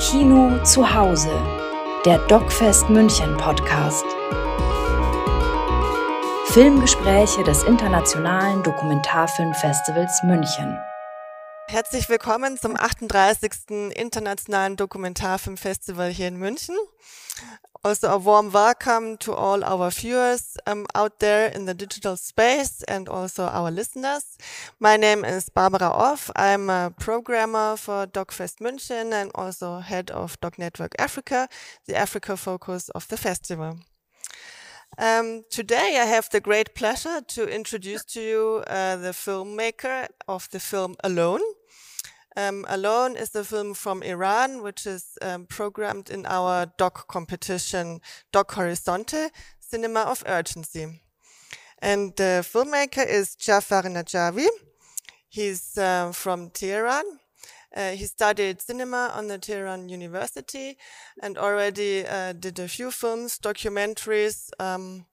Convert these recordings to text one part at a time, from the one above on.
Kino zu Hause, der DocFest München Podcast. Filmgespräche des Internationalen Dokumentarfilmfestivals München. Herzlich willkommen zum 38. Internationalen Dokumentarfilmfestival hier in München. Also a warm welcome to all our viewers um, out there in the digital space and also our listeners. My name is Barbara Off. I'm a programmer for DocFest München and also head of Doc Network Africa, the Africa focus of the festival. Um, today, I have the great pleasure to introduce to you uh, the filmmaker of the film Alone. Um, Alone is a film from Iran, which is um, programmed in our doc competition, Doc Horizonte, Cinema of Urgency. And the filmmaker is Jafar Najafi. He's uh, from Tehran. Uh, he studied cinema on the Tehran University and already uh, did a few films, documentaries um,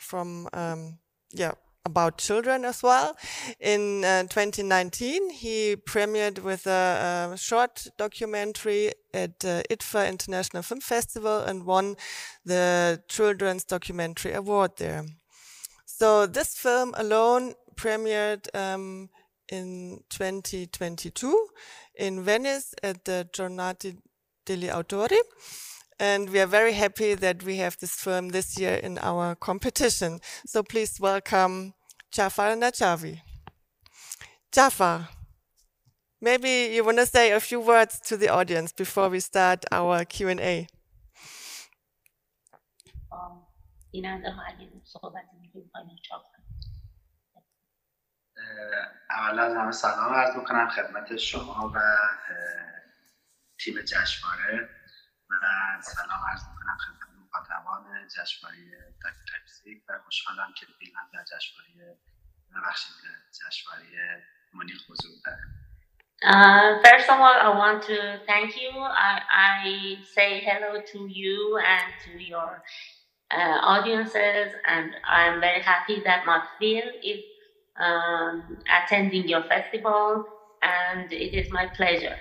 from, um, yeah, about children as well. In uh, 2019, he premiered with a, a short documentary at uh, IDFA International Film Festival and won the Children's Documentary Award there. So this film alone premiered um, in 2022 in Venice at the Giornate degli Autori. And we are very happy that we have this film this year in our competition. So please welcome Jafar Najafi. Jafar, maybe you want to say a few words to the audience before we start our Q&A. اولا همه سلام عرض میکنم خدمت شما و تیم جشنواره و سلام عرض میکنم خدمت مخاطبان جشنواره تاکسیک و خوشحالم که فیلم در جشنواره ببخشید جشنواره مونیخ حضور دارم Uh, first of all, I want to thank you. I, I say hello to you and to your uh, audiences, and I'm very happy that my film is um, attending your festival, and it is my pleasure.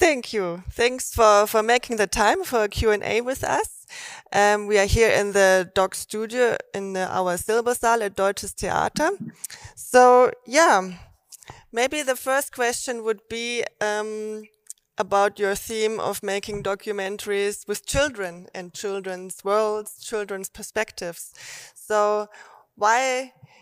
Thank you. Thanks for, for making the time for a Q&A with us. Um, we are here in the Doc Studio in the, our Silbersaal at Deutsches Theater. So, yeah, maybe the first question would be um, about your theme of making documentaries with children and children's worlds, children's perspectives. So, why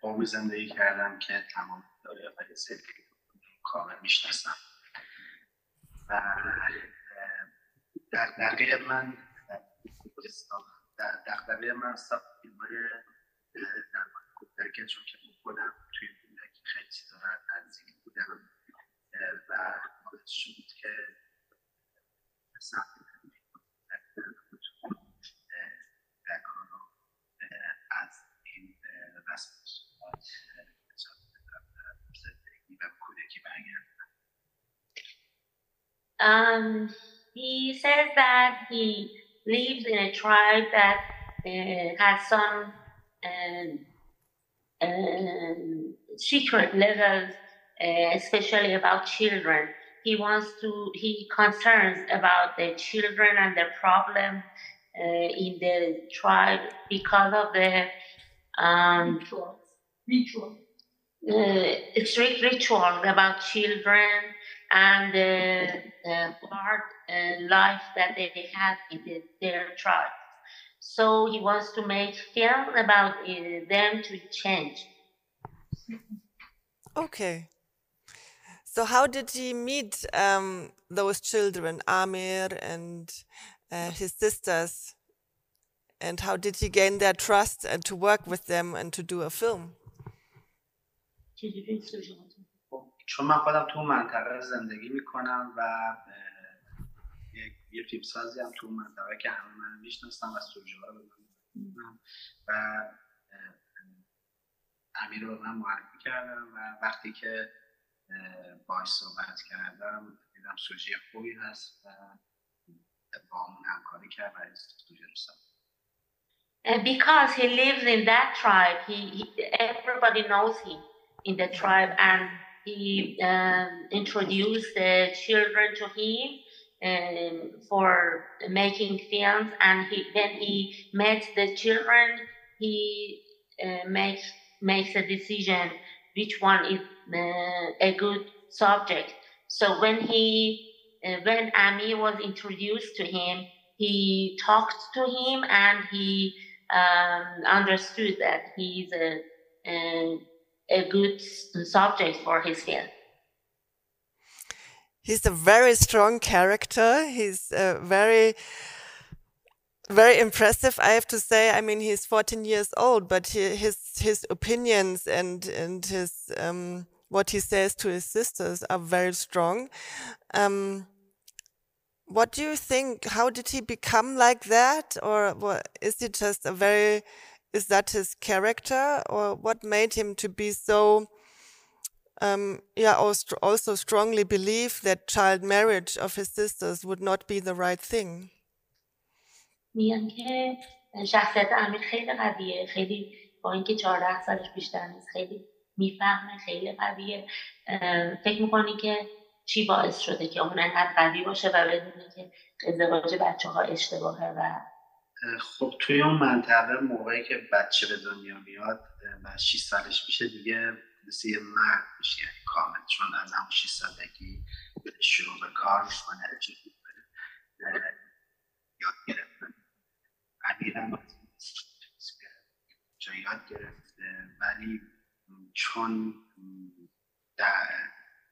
قومی زندگی کردم که تمام داره های زندگی کامل می‌شناسم. و در دقیقه من در دقیقه من ساخت فیلم های در کودکه چون که خودم توی کودکی خیلی چیزا رو نزدیک بودم و شد که سخت Um, he says that he lives in a tribe that uh, has some um, um, secret levels, uh, especially about children. He wants to, he concerns about the children and their problem uh, in the tribe because of the um, rituals. Ritual. Uh, strict rituals about children and the, the hard uh, life that they have in the, their tribe. So he wants to make film about uh, them to change. Okay. So how did he meet um, those children, Amir and uh, his sisters? And how did he gain their trust and to work with them and to do a film? چون من خودم تو منطقه زندگی می‌کنم و یه فیلم سازی هم تو منطقه که همه من می‌شناسم و سوژه ها رو و امیر رو من معرفی کردم و وقتی که باش صحبت کردم دیدم سوژه خوبی هست و با همون همکاری کرد و سوژه رو ساخت. Because he lives in that tribe, he, he everybody knows him. In the tribe, and he um, introduced the children to him um, for making films. And he, when he met the children, he uh, makes makes a decision which one is uh, a good subject. So when he uh, when Amir was introduced to him, he talked to him and he um, understood that he's a, a, a good subject for his film. He's a very strong character. He's uh, very, very impressive. I have to say. I mean, he's 14 years old, but he, his his opinions and and his um, what he says to his sisters are very strong. Um, what do you think? How did he become like that, or what, is he just a very? Is that his character, or what made him to be so? Um, yeah, also strongly believe that child marriage of his sisters would not be the right thing. میگن که شخصیت امیر خیلی قویه خیلی با اینکه 14 سالش بیشتر نیست خیلی میفهمه خیلی قویه فکر میکنی که چی باعث شده که اون انقدر قوی باشه و بدونه که ازدواج بچه ها اشتباهه و خب توی اون منطقه موقعی که بچه به دنیا میاد و 6 سالش میشه دیگه مثل یه مرد میشه یعنی کامل چون از همون 6 سالگی شروع به کار می‌کنه یاد گرفتن امیرم جا یاد گرفته ولی چون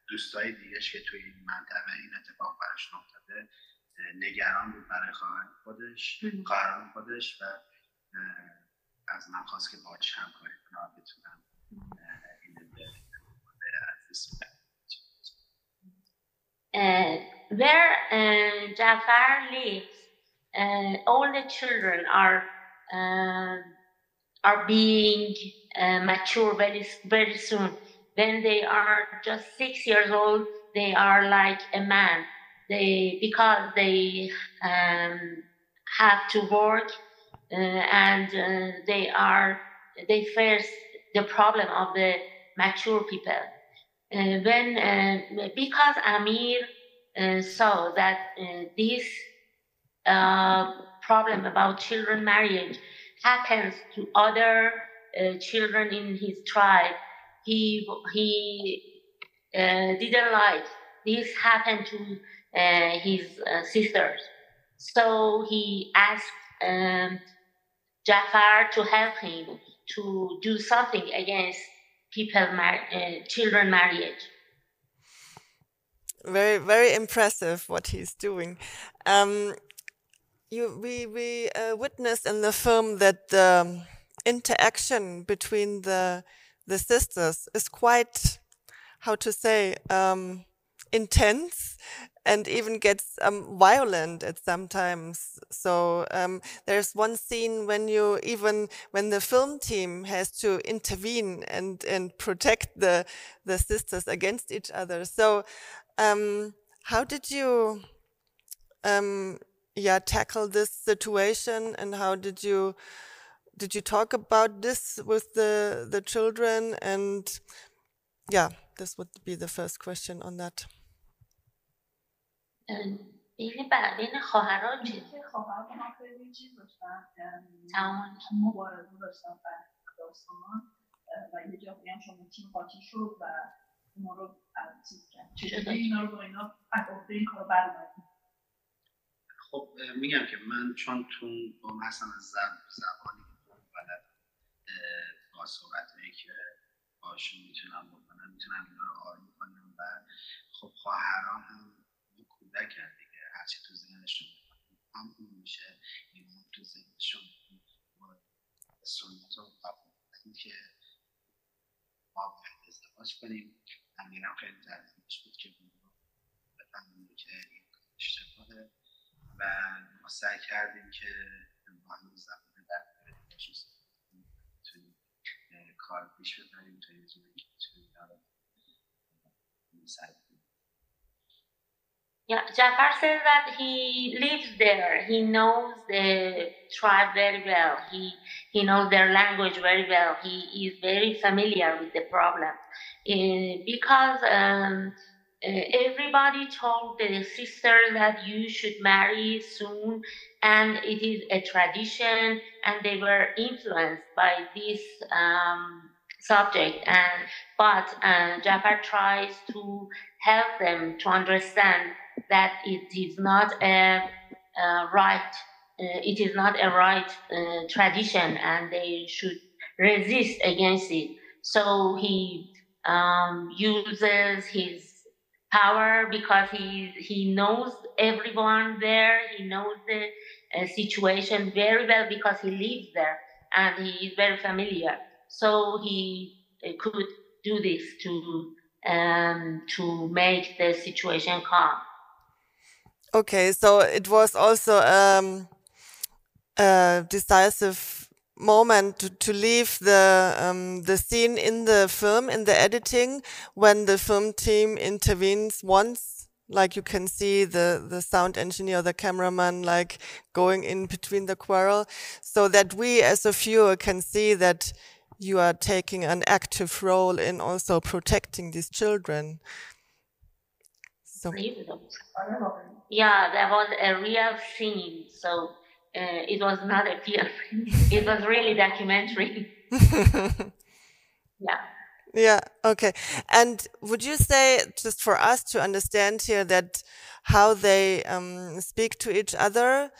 دوستای دیگهش که توی این منطقه این اتفاق براش افتاده نگران بود برای خواهر خودش خواهران خودش و از من خواست که باهاش همکاری کنم بتونم Uh, where uh, Jafar lives, uh, all the children are uh, are being uh, mature very very soon. When they are just six years old, they are like a man. They because they um, have to work uh, and uh, they are they face the problem of the mature people. Uh, when uh, because Amir uh, saw that uh, this problem about children marriage happens to other children in his tribe, he he didn't like this happened to his sisters. So he asked um, Jafar to help him to do something against people, mar- uh, children marriage. Very, very impressive what he's doing. Um, you, we we uh, witnessed in the film that the interaction between the the sisters is quite, how to say, um, intense and even gets um, violent at sometimes. So um, there's one scene when you even when the film team has to intervene and and protect the the sisters against each other. So um, how did you um, yeah tackle this situation and how did you did you talk about this with the the children and yeah this would be the first question on that بین بین خواهران چی؟ خواهران من خیلی چیز داشتن تمام. مبارزه داشتن و یه جا بگم شما تیم قاطی شد و ما رو چیز کرد. چجوری اینا رو با اینا از این کار برمیداریم خب میگم که من چون تو با مثلا زب زبانی که بلد با صحبت که باشون می‌تونم بکنم می‌تونم اینا رو آروم کنم و خب خواهران هم کودکن دیگه. هرچی تو ذهنشون هم اون میشه ایمان تو ذهنشون با سنت و قبول که ما باید ازدواج کنیم. امیرم خیلی ترزیمش بود که بفهمیم که این اشتباهه. و ما سعی کردیم که با همون زبان در کار پیش ببریم تا یه که بتونیم Yeah, Jafar says that he lives there. He knows the tribe very well. He he knows their language very well. He is very familiar with the problem uh, because um, uh, everybody told the sisters that you should marry soon, and it is a tradition, and they were influenced by this. Um, subject and but uh, Jafar tries to help them to understand that it is not a, a right, uh, it is not a right uh, tradition, and they should resist against it. So he um, uses his power because he he knows everyone there. He knows the uh, situation very well because he lives there and he is very familiar. So he uh, could do this to um, to make the situation calm. Okay, so it was also um, a decisive moment to, to leave the um, the scene in the film in the editing when the film team intervenes once. Like you can see the the sound engineer the cameraman like going in between the quarrel so that we as a viewer can see that you are taking an active role in also protecting these children. So yeah, that was a real scene. So uh, it was not a film. it was really documentary. yeah. Yeah, okay. And would you say, just for us to understand here, that how they um, speak to each other,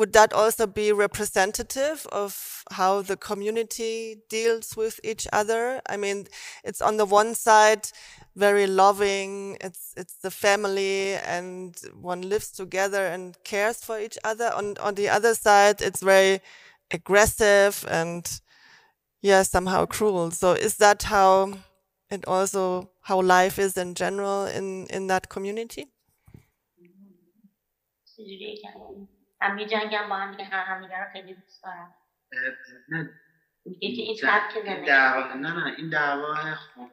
would that also be representative of how the community deals with each other? I mean, it's on the one side, very loving. It's it's the family, and one lives together and cares for each other. On on the other side, it's very aggressive and yeah, somehow cruel. So is that how it also how life is in general in in that community? هم میجنگن با هم همدیگه رو خیلی دوست دارم. این دعوا نه نه این دعوا خب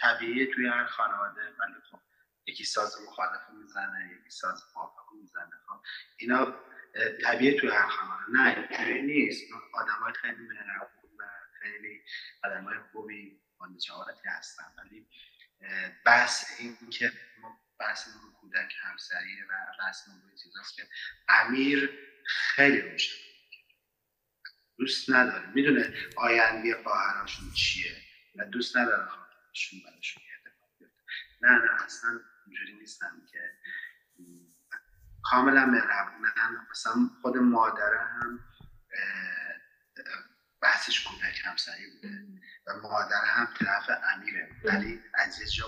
طبیعیه توی هر خانواده ولی خب یکی ساز مخالف می‌زنه یکی ساز موافق می‌زنه. خب اینا طبیعیه توی هر خانواده. نه اینجوری نیست. آدم های خیلی مهربون و خیلی آدم های خوبی با هستن. ولی بحث این که بحث کودک همسریه و بحث نمونه چیزاست که امیر خیلی روشن دوست نداره. می‌دونه آینده خواهراشون چیه و دوست نداره خواهراشون براشون نه نه اصلا اینجوری نیستم که کاملا مهربونن مثلا خود مادره هم بحثش کودک همسری بوده و مادر هم طرف امیره. ولی از یه جا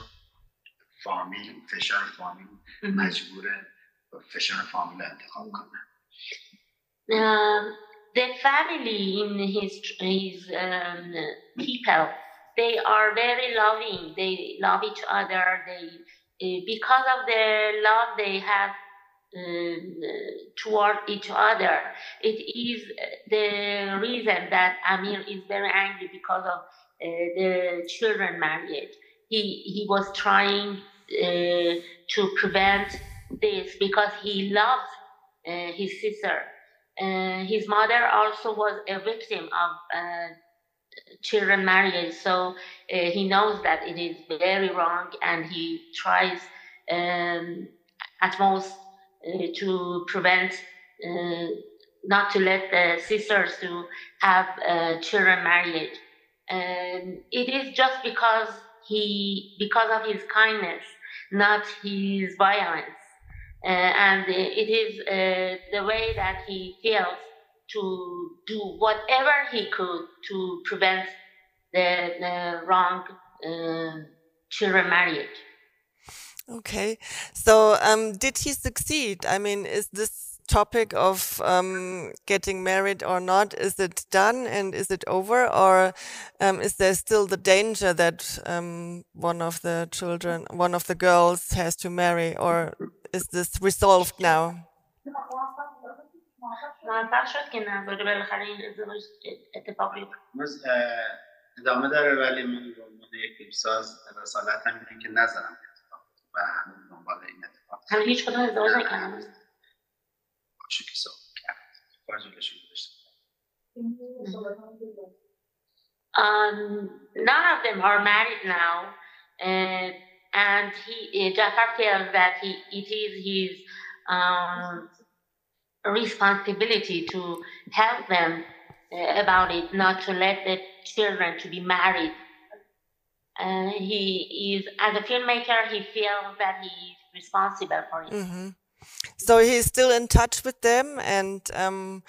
فامیل فشار فامیل مجبور فشار فامیل انتخاب کنه the family in his his um, people they are very loving they love each other they uh, because of the love they have uh, toward each other it is the reason that amir is very angry because of uh, the children marriage he he was trying uh, to prevent this because he loves uh, his sister. Uh, his mother also was a victim of children marriage, so he knows that it is very wrong, and he tries um, at most to prevent not to let the sisters to have uh, children married. And it is just because he, because of his kindness, not his violence. Uh, and it is uh, the way that he feels to do whatever he could to prevent the, the wrong uh, children marriage. Okay, so um, did he succeed? I mean, is this topic of um, getting married or not, is it done and is it over, or um, is there still the danger that um, one of the children, one of the girls, has to marry, or is this resolved now? موفق شد که نذاره بالاخره این ازدواج اتفاق بیفته ادامه داره ولی من به عنوان یک فیلمساز رسالت هم اینه که نذارم اتفاق و همون دنبال این اتفاق هم هیچ کدوم ازدواج نکردم çıkısa. Um, none of them are married now, and and he uh, Jafar tells that he it is his um, responsibility to help them eh, about it, not to let the children to be married. And he is as a filmmaker, he feels that he is responsible for it. Mm-hmm. So he's still in touch with them and um,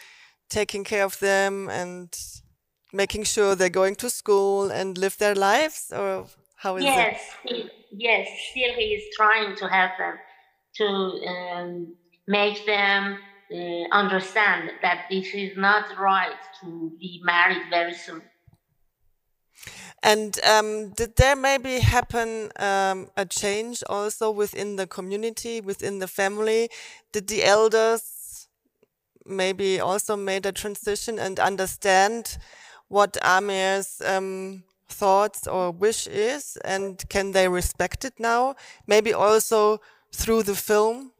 taking care of them and making sure they're going to school and live their lives, or how is yes, he, yes, still he is trying to help them to um, make them uh, understand that this is not right to be married very soon. And um, did there maybe happen um, a change also within the community, within the family? Did the elders maybe also made a transition and understand what Amir's um, thoughts or wish is, and can they respect it now? Maybe also through the film.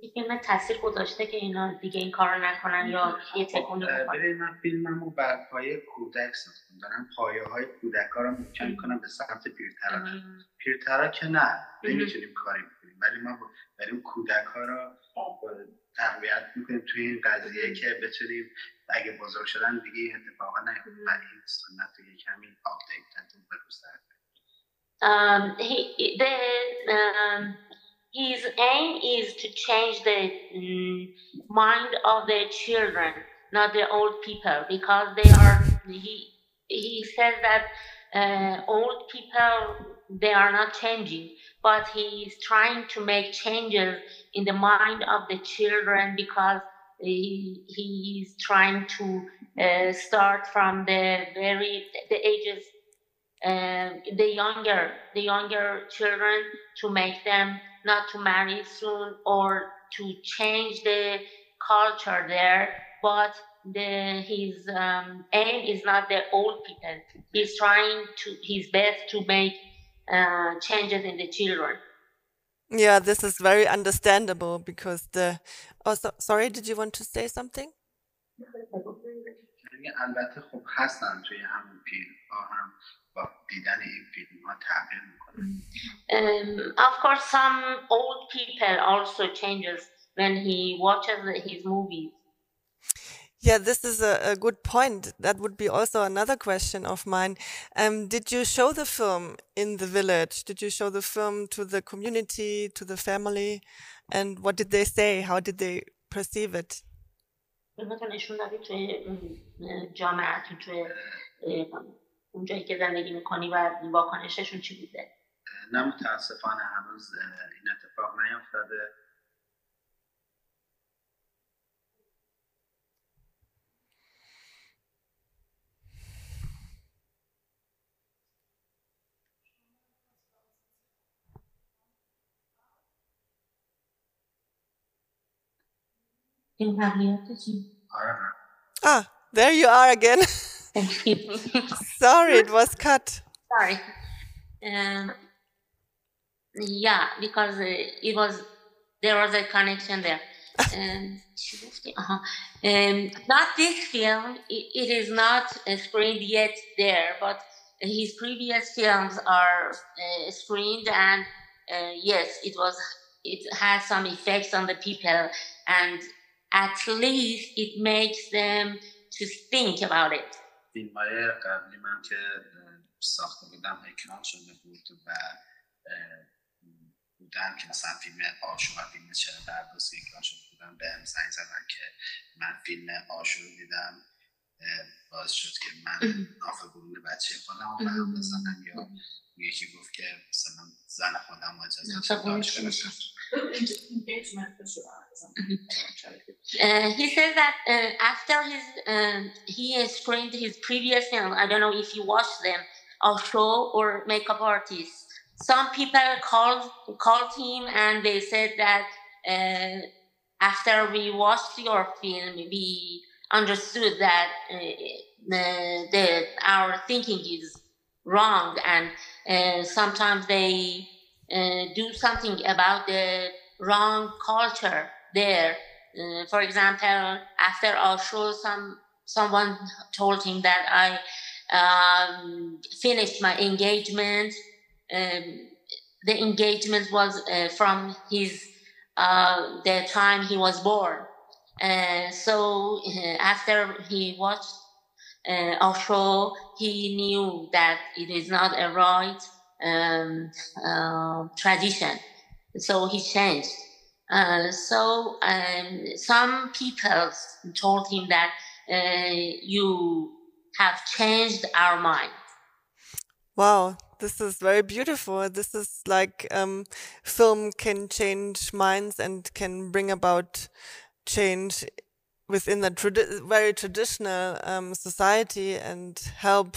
فیلم تاثیر گذاشته که اینا دیگه این کارو نکنن یا یه تکونی ببین من فیلممو بر پایه کودک ساختم. دارم پایه های کودک ها رو محکم می‌کنم به سمت پیرترا. پیرترا که نه نمی‌تونیم کاری بکنیم. ولی ما داریم کودک ها رو تقویت می‌کنیم توی این قضیه که بتونیم اگه بزرگ شدن دیگه این اتفاقا نیفته و این سنت رو یه کمی آپدیت به روز در his aim is to change the mm, mind of the children, not the old people, because they are. He he says that uh, old people they are not changing, but he is trying to make changes in the mind of the children because he he is trying to uh, start from the very the ages. Uh, the younger the younger children to make them not to marry soon or to change the culture there, but the, his um, aim is not the old people. He's trying to his best to make uh, changes in the children. Yeah, this is very understandable because the. Oh, so, sorry. Did you want to say something? البته خب هستن توی همون فیلم هم با دیدن این فیلم ها تغییر um, of course, some old people also changes when he watches his movies. Yeah, this is a, a, good point. That would be also another question of mine. Um, did you show the film in the village? Did you show the film to the community, to the family? And what did they say? How did they perceive it? اونجایی که زندگی می‌کنی و واکنششون چی بوده؟ نه متاسفانه هنوز این اتفاق نیفتاده Ah, there you are again. Sorry, it was cut. Sorry. Um, yeah, because uh, it was there was a connection there. um, uh-huh. um, not this film. It, it is not uh, screened yet there, but his previous films are uh, screened, and uh, yes, it was. It has some effects on the people, and at least it makes them to think about it. فیلم های قبلی من که ساخته بودم اکران شده بود و بودن که مثلا فیلم آشو و فیلم چرا پرداز که اکران شده بودم به هم زنگ زدن که من فیلم آشو رو دیدم باعث شد که من ناف گرون بچه خودم رو هم بزنم یا یکی گفت که مثلا زن خودم اجازه Uh, he says that uh, after his um, he screened his previous film. I don't know if you watched them, a show or makeup artists. Some people called called him and they said that uh, after we watched your film, we understood that uh, the, our thinking is wrong, and uh, sometimes they uh, do something about the wrong culture there. Uh, for example, after our show, some someone told him that I um, finished my engagement. Um, the engagement was uh, from his uh, the time he was born. Uh, so after he watched uh, our show, he knew that it is not a right um, uh, tradition. So he changed. so um, some people told him that you have changed our mind. Wow, this is very beautiful. This is like um, film can change minds and can bring about change within a tradi- very traditional um, society and help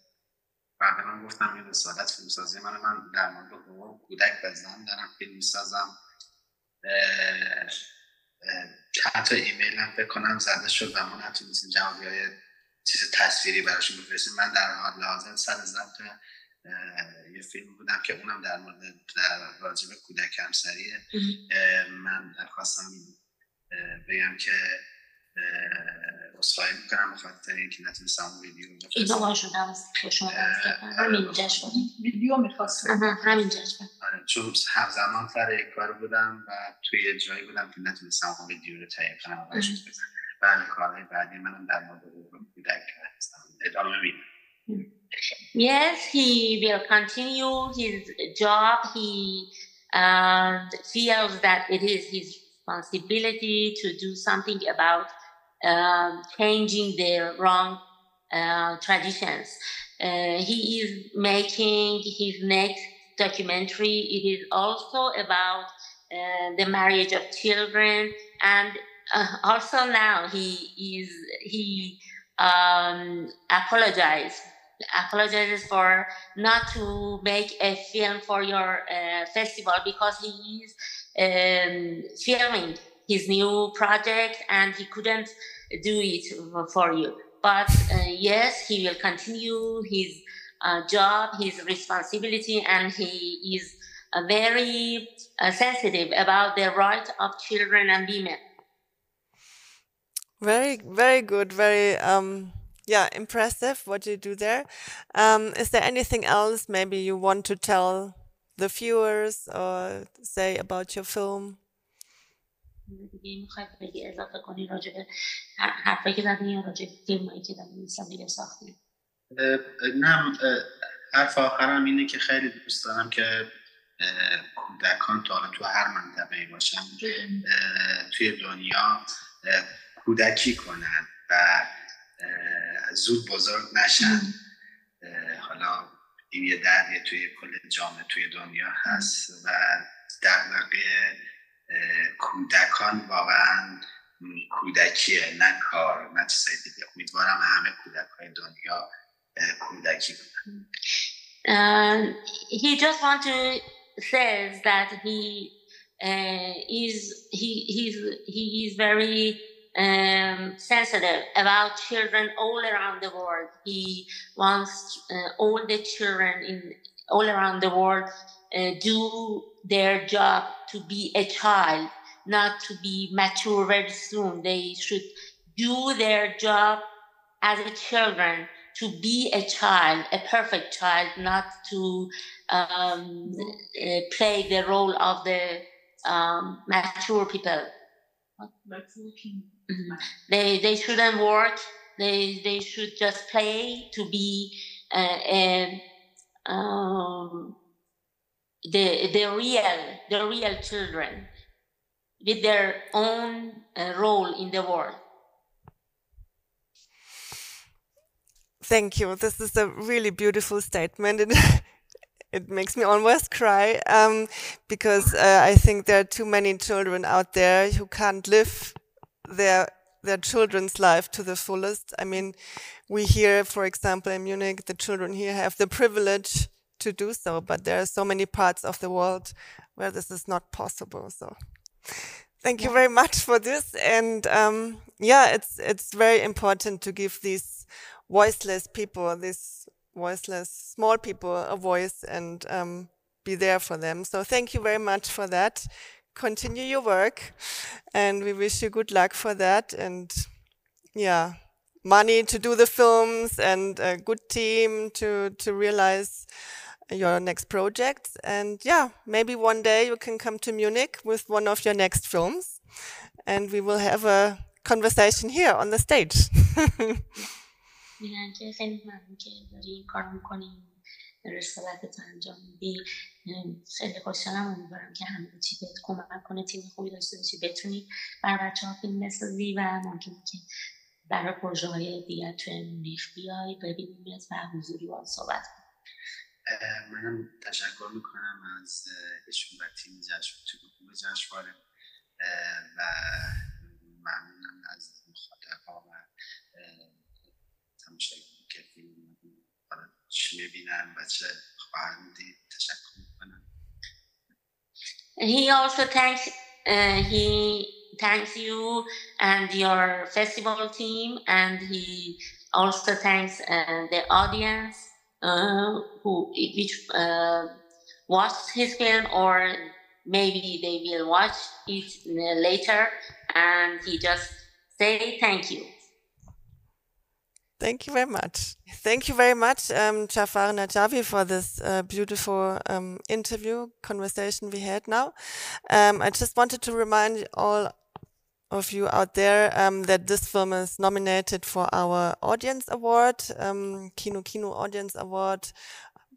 من گفتم این رسالت فیلمسازی من من در مورد حقوق کودک و زن دارم فیلم می‌سازم. حتی ایمیل هم فکر کنم زده شد و ما نتونستیم جوابی های چیز تصویری براشون بفرستیم. من در حال حاضر سر تا یه فیلم بودم که اونم در مورد در راجب کودک همسریه من خواستم بگم که اصخایی میکنم بخاطر اینکه نتونستم اون ویدیو اینو باشون همین جشن ویدیو میخواستم همین جشن آره چون همزمان سر کار بودم و توی جایی بودم که نتونستم اون ویدیو رو تهیه کنم و باشون بزنم بله کارهای بعدی منم در مورد کودک هستم ادامه میدم Yes, he will continue his job. He uh, feels that it is his responsibility to do something about uh, changing the wrong uh, traditions. Uh, he is making his next documentary. It is also about uh, the marriage of children, and uh, also now he is he um, apologized apologizes for not to make a film for your uh, festival because he is um, filming his new project and he couldn't do it for you. But uh, yes, he will continue his uh, job, his responsibility, and he is uh, very uh, sensitive about the right of children and women. Very, very good. Very um, yeah, impressive what you do there. Um, is there anything else maybe you want to tell the viewers or say about your film? دیگه می‌خوای بگی اضافه کنی راجع به حرفی که زدی یا راجع به فیلمایی که داری مثلا دیگه ساختی؟ نه حرف آخرم اینه که خیلی دوست دارم که کودکان تا تو هر منطقه باشن توی دنیا کودکی کنن و زود بزرگ نشن. حالا این یه دردیه توی کل جامعه توی دنیا هست و در دقدقه کودکان واقعا کودکیه نه کار نه چیزای دیگه امیدوارم همه کودک های دنیا کودکی بودن uh, he just want to says that he uh, is he he's he is very um, sensitive about children all around the world. He wants uh, all the children in all around the world uh, do their job to be a child, not to be mature very soon. They should do their job as a children to be a child, a perfect child, not to um, uh, play the role of the um, mature people. Mm-hmm. They they shouldn't work. They they should just play to be uh, and um, the the real the real children with their own uh, role in the world. Thank you. This is a really beautiful statement. It, it makes me almost cry um, because uh, I think there are too many children out there who can't live their their children's life to the fullest. I mean, we hear, for example, in Munich, the children here have the privilege to do so, but there are so many parts of the world where this is not possible. So, thank you very much for this. And um, yeah, it's it's very important to give these voiceless people, these voiceless small people, a voice and um, be there for them. So, thank you very much for that continue your work and we wish you good luck for that and yeah money to do the films and a good team to to realize your next projects and yeah maybe one day you can come to munich with one of your next films and we will have a conversation here on the stage رسالت انجام میدی خیلی خوشحالم امیدوارم که همه چی بهت کمک کنه تیم خوبی داشته باشی بتونی بر بچه ها فیلم بسازی و ممکنه که برای پروژه های دیگر توی مونیخ بیای ببینیم و حضوری با صحبت منم تشکر می‌کنم از ایشون و تیم جشن خوب جشنواره. و ممنونم از مخاطبها و تماشاگران که فیلم چی می‌بینن و چه خواهند دید تشکر می‌کنم. He also thanks uh, he thanks you and your festival team and he also thanks uh, the audience. Who which uh, watched his film or maybe they will watch it later and he just say thank you Thank you very much. Thank you very much, um, Jafar Najafi, for this uh, beautiful um, interview conversation we had now. Um, I just wanted to remind all of you out there um, that this film is nominated for our Audience Award, um, Kino Kino Audience Award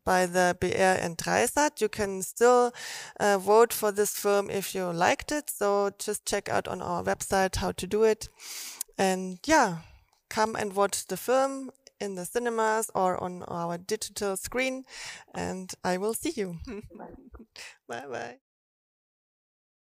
by the BR and 3sat. You can still uh, vote for this film if you liked it. So just check out on our website how to do it. And yeah come and watch the film in the cinemas or on our digital screen and I will see you. bye bye.